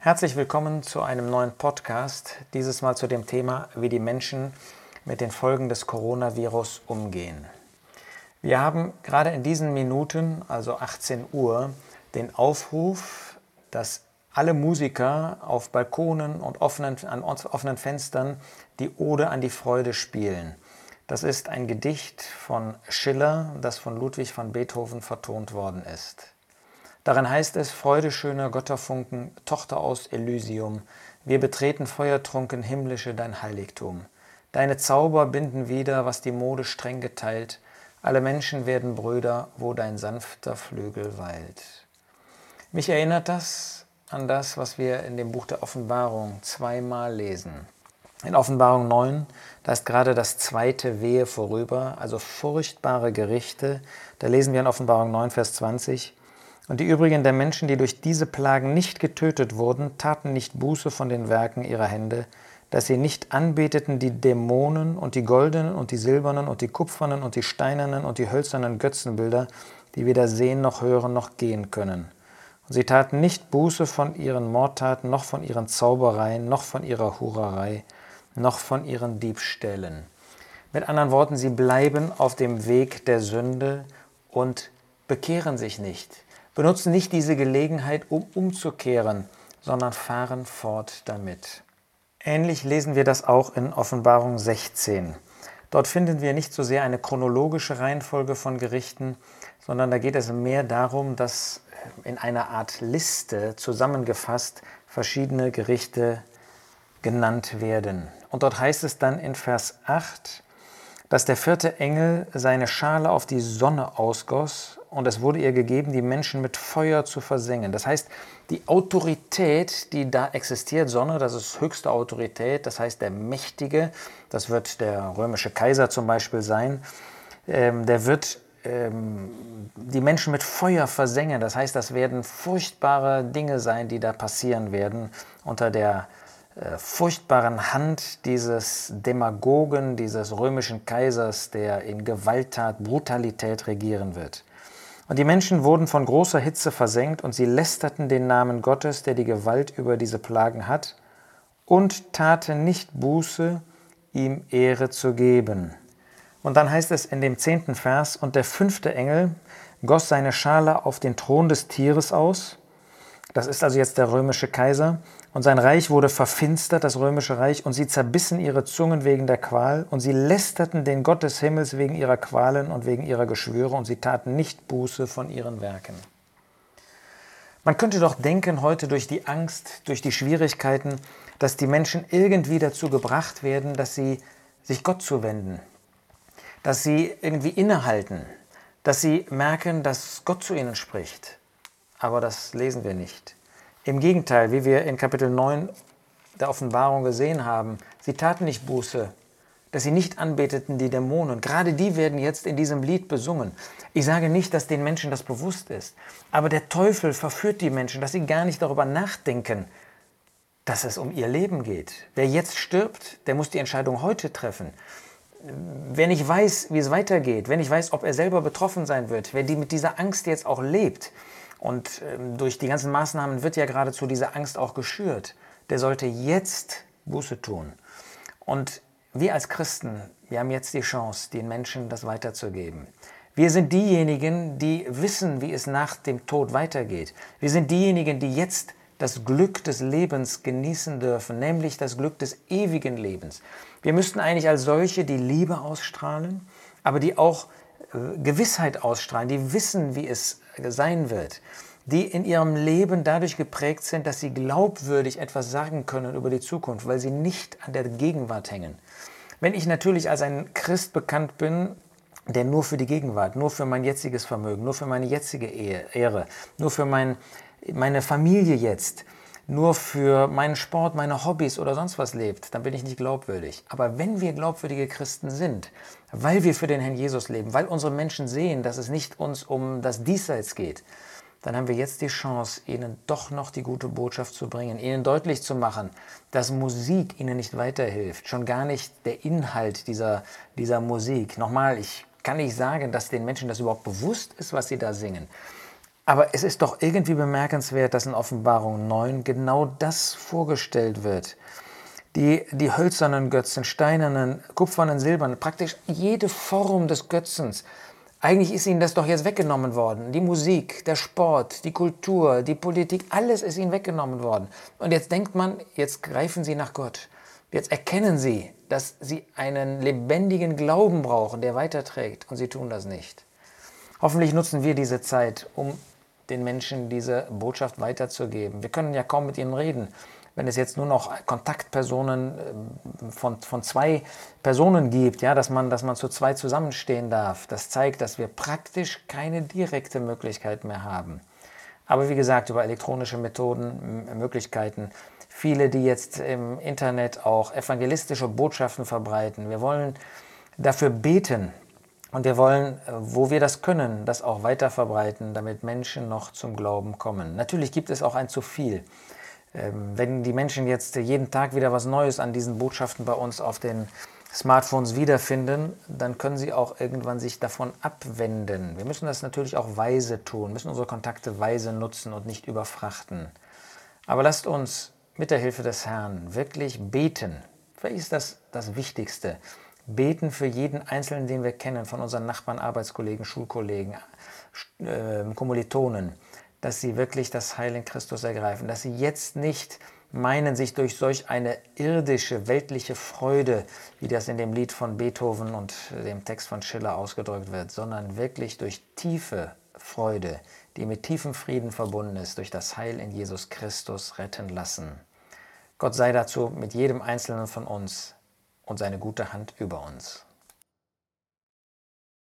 Herzlich willkommen zu einem neuen Podcast, dieses Mal zu dem Thema, wie die Menschen mit den Folgen des Coronavirus umgehen. Wir haben gerade in diesen Minuten, also 18 Uhr, den Aufruf, dass alle Musiker auf Balkonen und offenen, an offenen Fenstern die Ode an die Freude spielen. Das ist ein Gedicht von Schiller, das von Ludwig van Beethoven vertont worden ist. Darin heißt es, Freude schöner Götterfunken, Tochter aus Elysium, wir betreten feuertrunken himmlische dein Heiligtum. Deine Zauber binden wieder, was die Mode streng geteilt, alle Menschen werden Brüder, wo dein sanfter Flügel weilt. Mich erinnert das an das, was wir in dem Buch der Offenbarung zweimal lesen. In Offenbarung 9, da ist gerade das zweite Wehe vorüber, also furchtbare Gerichte. Da lesen wir in Offenbarung 9, Vers 20, und die übrigen der Menschen, die durch diese Plagen nicht getötet wurden, taten nicht Buße von den Werken ihrer Hände, dass sie nicht anbeteten die Dämonen und die goldenen und die silbernen und die kupfernen und die steinernen und die hölzernen Götzenbilder, die weder sehen noch hören noch gehen können. Und sie taten nicht Buße von ihren Mordtaten, noch von ihren Zaubereien, noch von ihrer Hurerei, noch von ihren Diebstählen. Mit anderen Worten, sie bleiben auf dem Weg der Sünde und bekehren sich nicht benutzen nicht diese Gelegenheit, um umzukehren, sondern fahren fort damit. Ähnlich lesen wir das auch in Offenbarung 16. Dort finden wir nicht so sehr eine chronologische Reihenfolge von Gerichten, sondern da geht es mehr darum, dass in einer Art Liste zusammengefasst verschiedene Gerichte genannt werden. Und dort heißt es dann in Vers 8, dass der vierte Engel seine Schale auf die Sonne ausgoss und es wurde ihr gegeben, die Menschen mit Feuer zu versengen. Das heißt, die Autorität, die da existiert, Sonne, das ist höchste Autorität, das heißt der Mächtige, das wird der römische Kaiser zum Beispiel sein, ähm, der wird ähm, die Menschen mit Feuer versengen. Das heißt, das werden furchtbare Dinge sein, die da passieren werden unter der furchtbaren Hand dieses Demagogen, dieses römischen Kaisers, der in Gewalttat, Brutalität regieren wird. Und die Menschen wurden von großer Hitze versenkt und sie lästerten den Namen Gottes, der die Gewalt über diese Plagen hat, und taten nicht Buße, ihm Ehre zu geben. Und dann heißt es in dem zehnten Vers, und der fünfte Engel goss seine Schale auf den Thron des Tieres aus, das ist also jetzt der römische Kaiser, und sein Reich wurde verfinstert, das römische Reich, und sie zerbissen ihre Zungen wegen der Qual, und sie lästerten den Gott des Himmels wegen ihrer Qualen und wegen ihrer Geschwüre, und sie taten nicht Buße von ihren Werken. Man könnte doch denken, heute durch die Angst, durch die Schwierigkeiten, dass die Menschen irgendwie dazu gebracht werden, dass sie sich Gott zuwenden, dass sie irgendwie innehalten, dass sie merken, dass Gott zu ihnen spricht. Aber das lesen wir nicht. Im Gegenteil, wie wir in Kapitel 9 der Offenbarung gesehen haben, sie taten nicht Buße, dass sie nicht anbeteten die Dämonen. Gerade die werden jetzt in diesem Lied besungen. Ich sage nicht, dass den Menschen das bewusst ist, aber der Teufel verführt die Menschen, dass sie gar nicht darüber nachdenken, dass es um ihr Leben geht. Wer jetzt stirbt, der muss die Entscheidung heute treffen. Wer nicht weiß, wie es weitergeht, wer nicht weiß, ob er selber betroffen sein wird, wer die mit dieser Angst jetzt auch lebt, und ähm, durch die ganzen Maßnahmen wird ja geradezu diese Angst auch geschürt. Der sollte jetzt Buße tun. Und wir als Christen, wir haben jetzt die Chance, den Menschen das weiterzugeben. Wir sind diejenigen, die wissen, wie es nach dem Tod weitergeht. Wir sind diejenigen, die jetzt das Glück des Lebens genießen dürfen, nämlich das Glück des ewigen Lebens. Wir müssten eigentlich als solche die Liebe ausstrahlen, aber die auch äh, Gewissheit ausstrahlen, die wissen, wie es sein wird, die in ihrem Leben dadurch geprägt sind, dass sie glaubwürdig etwas sagen können über die Zukunft, weil sie nicht an der Gegenwart hängen. Wenn ich natürlich als ein Christ bekannt bin, der nur für die Gegenwart, nur für mein jetziges Vermögen, nur für meine jetzige Ehre, nur für mein, meine Familie jetzt, nur für meinen Sport, meine Hobbys oder sonst was lebt, dann bin ich nicht glaubwürdig. Aber wenn wir glaubwürdige Christen sind, weil wir für den Herrn Jesus leben, weil unsere Menschen sehen, dass es nicht uns um das Diesseits geht, dann haben wir jetzt die Chance, ihnen doch noch die gute Botschaft zu bringen, ihnen deutlich zu machen, dass Musik ihnen nicht weiterhilft, schon gar nicht der Inhalt dieser, dieser Musik. Nochmal, ich kann nicht sagen, dass den Menschen das überhaupt bewusst ist, was sie da singen. Aber es ist doch irgendwie bemerkenswert, dass in Offenbarung 9 genau das vorgestellt wird. Die, die hölzernen Götzen, steinernen, kupfernen, silbernen, praktisch jede Form des Götzens. Eigentlich ist ihnen das doch jetzt weggenommen worden. Die Musik, der Sport, die Kultur, die Politik, alles ist ihnen weggenommen worden. Und jetzt denkt man, jetzt greifen sie nach Gott. Jetzt erkennen sie, dass sie einen lebendigen Glauben brauchen, der weiterträgt. Und sie tun das nicht. Hoffentlich nutzen wir diese Zeit, um den Menschen diese Botschaft weiterzugeben. Wir können ja kaum mit ihnen reden. Wenn es jetzt nur noch Kontaktpersonen äh, von, von zwei Personen gibt, ja, dass, man, dass man zu zwei zusammenstehen darf, das zeigt, dass wir praktisch keine direkte Möglichkeit mehr haben. Aber wie gesagt, über elektronische Methoden, Möglichkeiten, viele, die jetzt im Internet auch evangelistische Botschaften verbreiten. Wir wollen dafür beten, und wir wollen, äh, wo wir das können, das auch weiter verbreiten, damit Menschen noch zum Glauben kommen. Natürlich gibt es auch ein zu viel. Ähm, wenn die Menschen jetzt jeden Tag wieder was Neues an diesen Botschaften bei uns auf den Smartphones wiederfinden, dann können sie auch irgendwann sich davon abwenden. Wir müssen das natürlich auch weise tun, müssen unsere Kontakte weise nutzen und nicht überfrachten. Aber lasst uns mit der Hilfe des Herrn wirklich beten. Vielleicht ist das das Wichtigste beten für jeden Einzelnen, den wir kennen, von unseren Nachbarn, Arbeitskollegen, Schulkollegen, äh, Kommilitonen, dass sie wirklich das Heil in Christus ergreifen, dass sie jetzt nicht meinen, sich durch solch eine irdische, weltliche Freude, wie das in dem Lied von Beethoven und dem Text von Schiller ausgedrückt wird, sondern wirklich durch tiefe Freude, die mit tiefem Frieden verbunden ist, durch das Heil in Jesus Christus retten lassen. Gott sei dazu mit jedem Einzelnen von uns und seine gute Hand über uns.